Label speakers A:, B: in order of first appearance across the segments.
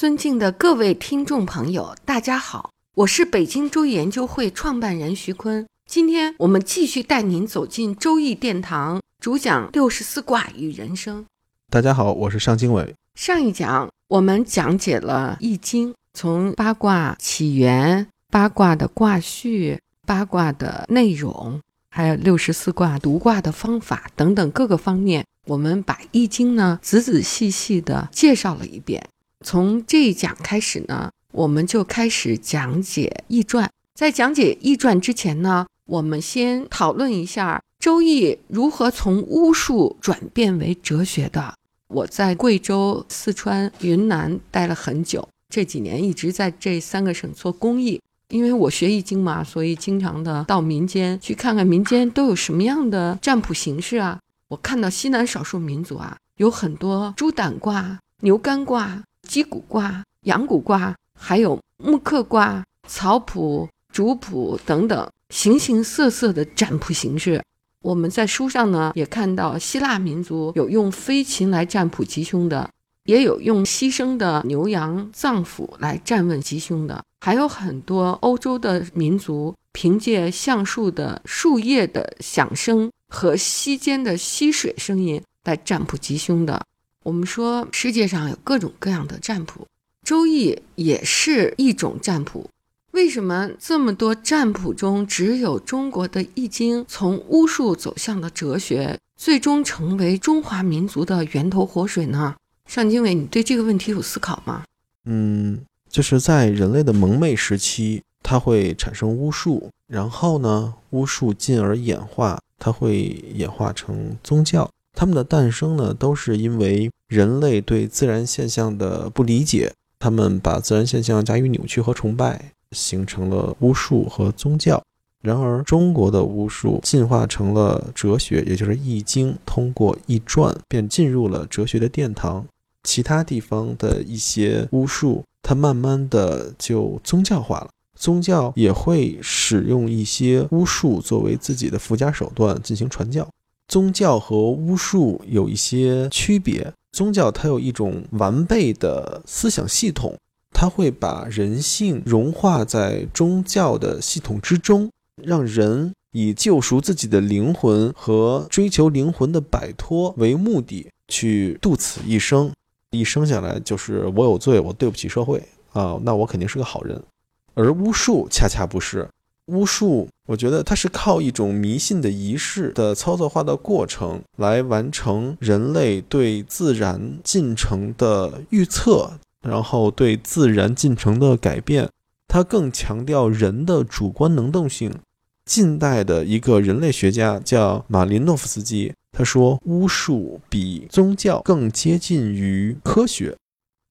A: 尊敬的各位听众朋友，大家好，我是北京周易研究会创办人徐坤。今天我们继续带您走进周易殿堂，主讲六十四卦与人生。
B: 大家好，我是尚经纬。
A: 上一讲我们讲解了易经，从八卦起源、八卦的卦序、八卦的内容，还有六十四卦读卦的方法等等各个方面，我们把易经呢仔仔细细的介绍了一遍。从这一讲开始呢，我们就开始讲解易传。在讲解易传之前呢，我们先讨论一下《周易》如何从巫术转变为哲学的。我在贵州、四川、云南待了很久，这几年一直在这三个省做公益。因为我学易经嘛，所以经常的到民间去看看民间都有什么样的占卜形式啊。我看到西南少数民族啊，有很多猪胆卦、牛肝卦。鸡骨卦、羊骨卦，还有木刻卦、草谱、竹谱等等，形形色色的占卜形式。我们在书上呢也看到，希腊民族有用飞禽来占卜吉凶的，也有用牺牲的牛羊脏腑来占问吉凶的，还有很多欧洲的民族凭借橡树的树叶的响声和溪间的溪水声音来占卜吉凶的。我们说世界上有各种各样的占卜，《周易》也是一种占卜。为什么这么多占卜中，只有中国的《易经》从巫术走向了哲学，最终成为中华民族的源头活水呢？尚经纬，你对这个问题有思考吗？
B: 嗯，就是在人类的蒙昧时期，它会产生巫术，然后呢，巫术进而演化，它会演化成宗教。它们的诞生呢，都是因为人类对自然现象的不理解，他们把自然现象加以扭曲和崇拜，形成了巫术和宗教。然而，中国的巫术进化成了哲学，也就是《易经》，通过《易传》便进入了哲学的殿堂。其他地方的一些巫术，它慢慢的就宗教化了，宗教也会使用一些巫术作为自己的附加手段进行传教。宗教和巫术有一些区别。宗教它有一种完备的思想系统，它会把人性融化在宗教的系统之中，让人以救赎自己的灵魂和追求灵魂的摆脱为目的去度此一生。一生下来就是我有罪，我对不起社会啊，那我肯定是个好人。而巫术恰恰不是。巫术，我觉得它是靠一种迷信的仪式的操作化的过程来完成人类对自然进程的预测，然后对自然进程的改变。它更强调人的主观能动性。近代的一个人类学家叫马林诺夫斯基，他说巫术比宗教更接近于科学。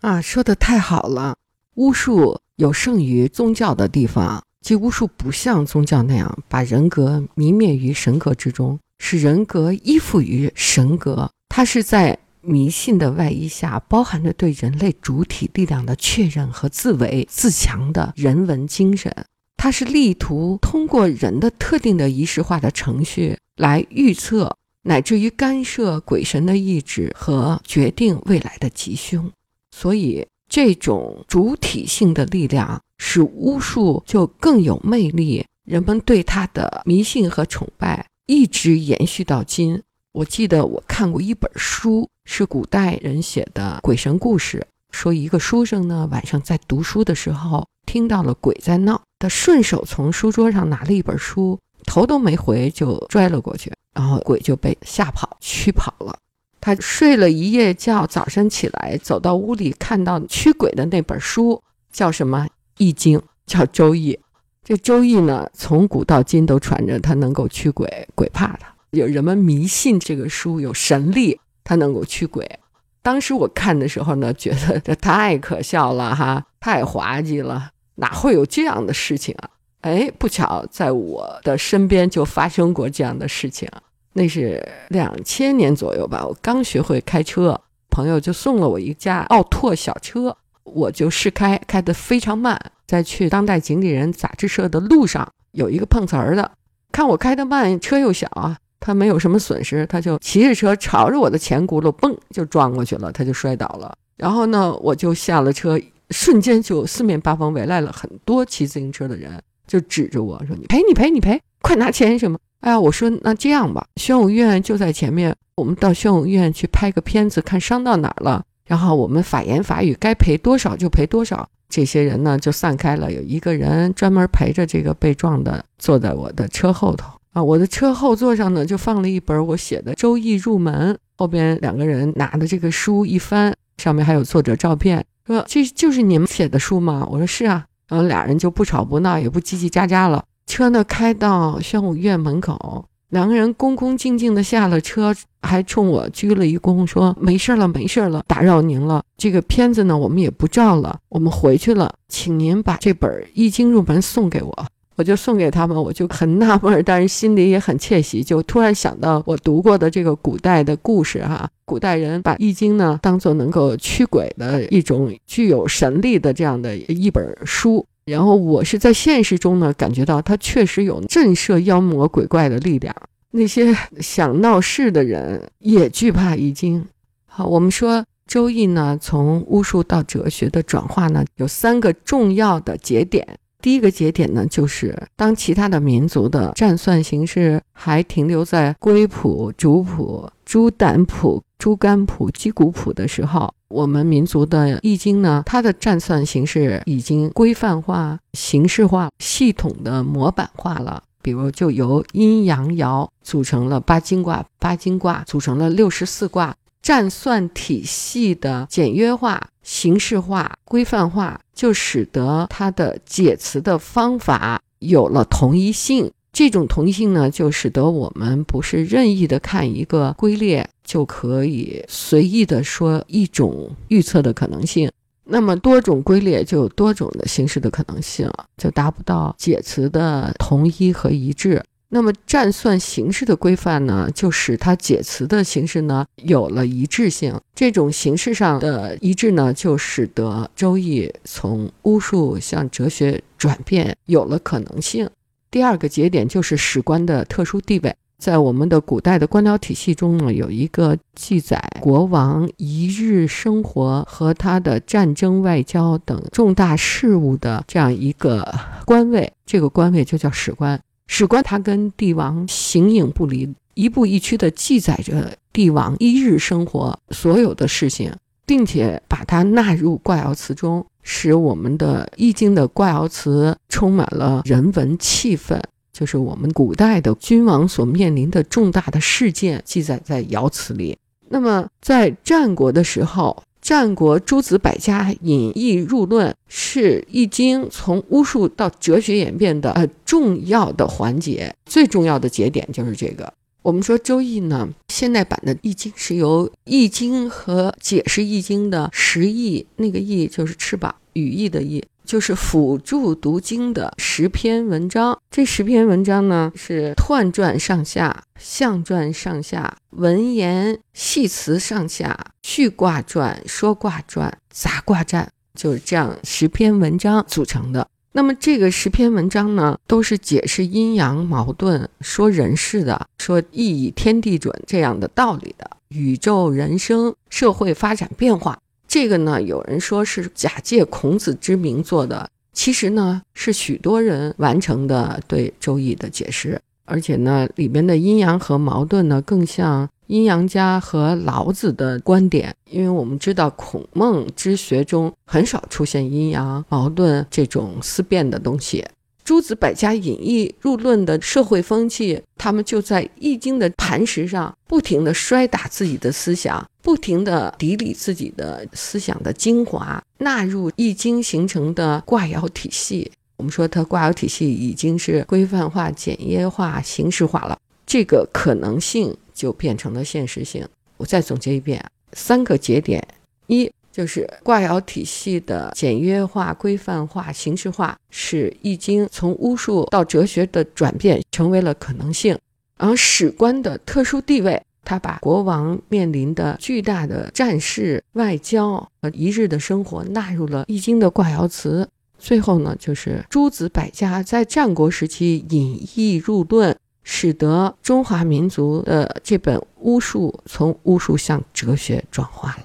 A: 啊，说的太好了！巫术有胜于宗教的地方。即巫术不像宗教那样把人格泯灭于神格之中，使人格依附于神格。它是在迷信的外衣下，包含着对人类主体力量的确认和自为自强的人文精神。它是力图通过人的特定的仪式化的程序来预测，乃至于干涉鬼神的意志和决定未来的吉凶。所以，这种主体性的力量。使巫术就更有魅力，人们对他的迷信和崇拜一直延续到今。我记得我看过一本书，是古代人写的鬼神故事，说一个书生呢晚上在读书的时候听到了鬼在闹，他顺手从书桌上拿了一本书，头都没回就拽了过去，然后鬼就被吓跑驱跑了。他睡了一夜觉，早上起来走到屋里，看到驱鬼的那本书叫什么？易经叫周易，这周易呢，从古到今都传着它能够驱鬼，鬼怕它。有人们迷信这个书有神力，它能够驱鬼。当时我看的时候呢，觉得这太可笑了哈，太滑稽了，哪会有这样的事情啊？哎，不巧在我的身边就发生过这样的事情。那是两千年左右吧，我刚学会开车，朋友就送了我一架奥拓小车，我就试开，开得非常慢。在去当代经理人杂志社的路上，有一个碰瓷儿的，看我开得慢，车又小啊。他没有什么损失，他就骑着车朝着我的前轱辘嘣就撞过去了，他就摔倒了。然后呢，我就下了车，瞬间就四面八方围来了很多骑自行车的人，就指着我说：“你赔，你赔，你赔，快拿钱什么？”哎呀，我说那这样吧，宣武医院就在前面，我们到宣武医院去拍个片子，看伤到哪儿了，然后我们法言法语，该赔多少就赔多少。这些人呢就散开了，有一个人专门陪着这个被撞的，坐在我的车后头。啊，我的车后座上呢，就放了一本我写的《周易入门》，后边两个人拿的这个书一翻，上面还有作者照片，说这就是你们写的书吗？我说是啊，然后俩人就不吵不闹，也不叽叽喳喳了。车呢开到宣武医院门口，两个人恭恭敬敬的下了车，还冲我鞠了一躬，说没事了，没事了，打扰您了。这个片子呢，我们也不照了，我们回去了，请您把这本《易经入门》送给我。我就送给他们，我就很纳闷，但是心里也很窃喜，就突然想到我读过的这个古代的故事哈，古代人把《易经》呢当做能够驱鬼的一种具有神力的这样的一本书，然后我是在现实中呢感觉到它确实有震慑妖魔鬼怪的力量，那些想闹事的人也惧怕《易经》。好，我们说《周易》呢，从巫术到哲学的转化呢，有三个重要的节点。第一个节点呢，就是当其他的民族的占算形式还停留在龟谱、竹谱、猪胆谱、猪肝谱、鸡骨谱的时候，我们民族的易经呢，它的占算形式已经规范化、形式化、系统的模板化了。比如，就由阴阳爻组成了八经卦，八经卦组成了六十四卦。占算体系的简约化、形式化、规范化，就使得它的解词的方法有了统一性。这种同一性呢，就使得我们不是任意的看一个龟列就可以随意的说一种预测的可能性。那么多种龟列就有多种的形式的可能性，就达不到解词的统一和一致。那么占算形式的规范呢，就使它解词的形式呢有了一致性。这种形式上的一致呢，就使得周易从巫术向哲学转变有了可能性。第二个节点就是史官的特殊地位，在我们的古代的官僚体系中呢，有一个记载国王一日生活和他的战争、外交等重大事务的这样一个官位，这个官位就叫史官。史官他跟帝王形影不离，一步一趋地记载着帝王一日生活所有的事情，并且把它纳入卦爻辞中，使我们的易经的卦爻辞充满了人文气氛。就是我们古代的君王所面临的重大的事件，记载在爻辞里。那么在战国的时候。战国诸子百家引易入论是易经从巫术到哲学演变的呃重要的环节，最重要的节点就是这个。我们说周易呢，现代版的易经是由易经和解释易经的十易，那个易就是翅膀，羽翼的翼。就是辅助读经的十篇文章，这十篇文章呢是彖传上下、象传上下、文言系辞上下、序卦传、说卦传、杂卦传，就是这样十篇文章组成的。那么这个十篇文章呢，都是解释阴阳矛盾、说人事的、说义以天地准这样的道理的，宇宙人生、社会发展变化。这个呢，有人说是假借孔子之名做的，其实呢是许多人完成的对《周易》的解释，而且呢里面的阴阳和矛盾呢更像阴阳家和老子的观点，因为我们知道孔孟之学中很少出现阴阳矛盾这种思辨的东西。诸子百家引易入论的社会风气，他们就在《易经》的磐石上不停地摔打自己的思想，不停地砥砺自己的思想的精华，纳入《易经》形成的卦爻体系。我们说，它卦爻体系已经是规范化、简约化、形式化了，这个可能性就变成了现实性。我再总结一遍：三个节点：一就是卦爻体系的简约化、规范化、形式化，使《易经》从巫术到哲学的转变成为了可能性；而史官的特殊地位，他把国王面临的巨大的战事、外交和一日的生活纳入了《易经》的卦爻辞。最后呢，就是诸子百家在战国时期引易入论。使得中华民族的这本巫术从巫术向哲学转化了。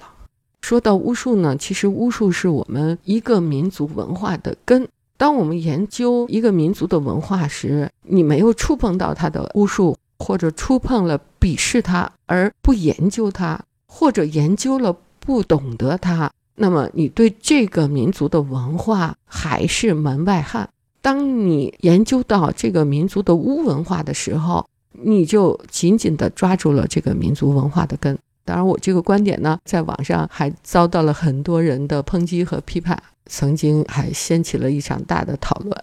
A: 说到巫术呢，其实巫术是我们一个民族文化的根。当我们研究一个民族的文化时，你没有触碰到它的巫术，或者触碰了鄙视它而不研究它，或者研究了不懂得它，那么你对这个民族的文化还是门外汉。当你研究到这个民族的巫文化的时候，你就紧紧地抓住了这个民族文化的根。当然，我这个观点呢，在网上还遭到了很多人的抨击和批判，曾经还掀起了一场大的讨论。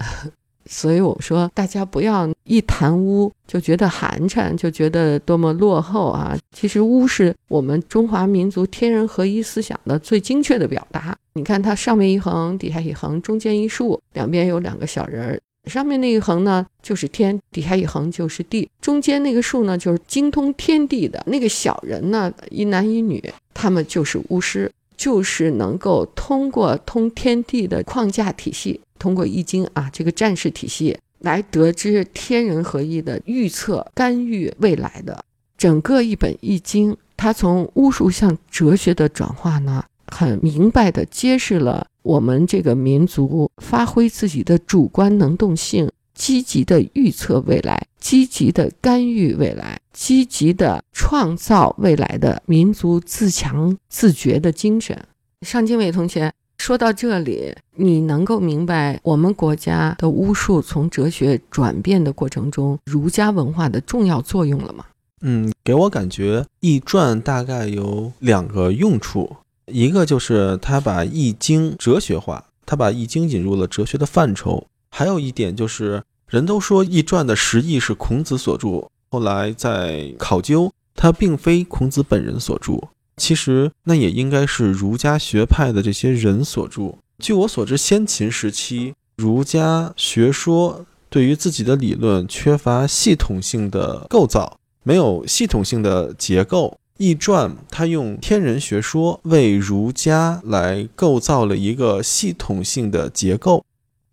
A: 所以我说，大家不要一谈巫就觉得寒碜，就觉得多么落后啊！其实巫是我们中华民族天人合一思想的最精确的表达。你看，它上面一横，底下一横，中间一竖，两边有两个小人儿。上面那一横呢，就是天；底下一横就是地。中间那个竖呢，就是精通天地的那个小人呢，一男一女，他们就是巫师，就是能够通过通天地的框架体系。通过易经啊，这个战士体系来得知天人合一的预测、干预未来的整个一本易经，它从巫术向哲学的转化呢，很明白的揭示了我们这个民族发挥自己的主观能动性，积极的预测未来，积极的干预未来，积极的创造未来的民族自强自觉的精神。尚经纬同学。说到这里，你能够明白我们国家的巫术从哲学转变的过程中，儒家文化的重要作用了吗？
B: 嗯，给我感觉《易传》大概有两个用处，一个就是它把《易经》哲学化，它把《易经》引入了哲学的范畴；还有一点就是，人都说《易传》的实意是孔子所著，后来在考究，它并非孔子本人所著。其实那也应该是儒家学派的这些人所著。据我所知，先秦时期儒家学说对于自己的理论缺乏系统性的构造，没有系统性的结构。《易传》它用天人学说为儒家来构造了一个系统性的结构。
A: 《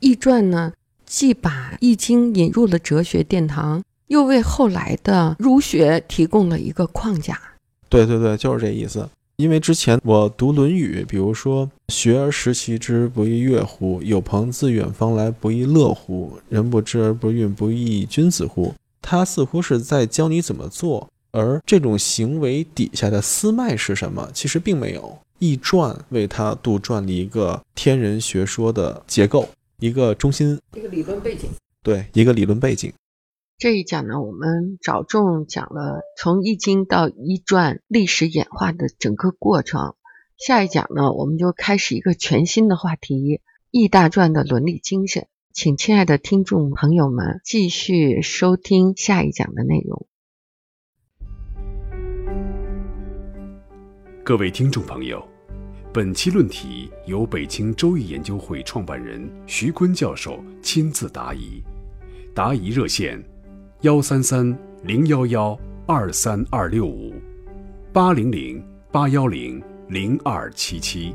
A: 易传》呢，既把《易经》引入了哲学殿堂，又为后来的儒学提供了一个框架。
B: 对对对，就是这意思。因为之前我读《论语》，比如说“学而时习之，不亦说乎？有朋自远方来，不亦乐乎？人不知而不愠，不亦君子乎？”他似乎是在教你怎么做，而这种行为底下的私脉是什么，其实并没有。《易传》为他杜撰了一个天人学说的结构，一个中心，
A: 一个理论背景。
B: 对，一个理论背景。
A: 这一讲呢，我们着重讲了从《易经》到《易传》历史演化的整个过程。下一讲呢，我们就开始一个全新的话题——《易大传》的伦理精神。请亲爱的听众朋友们继续收听下一讲的内容。
C: 各位听众朋友，本期论题由北京周易研究会创办人徐坤教授亲自答疑，答疑热线。幺三三零幺幺二三二六五，八零零八幺零零二七七。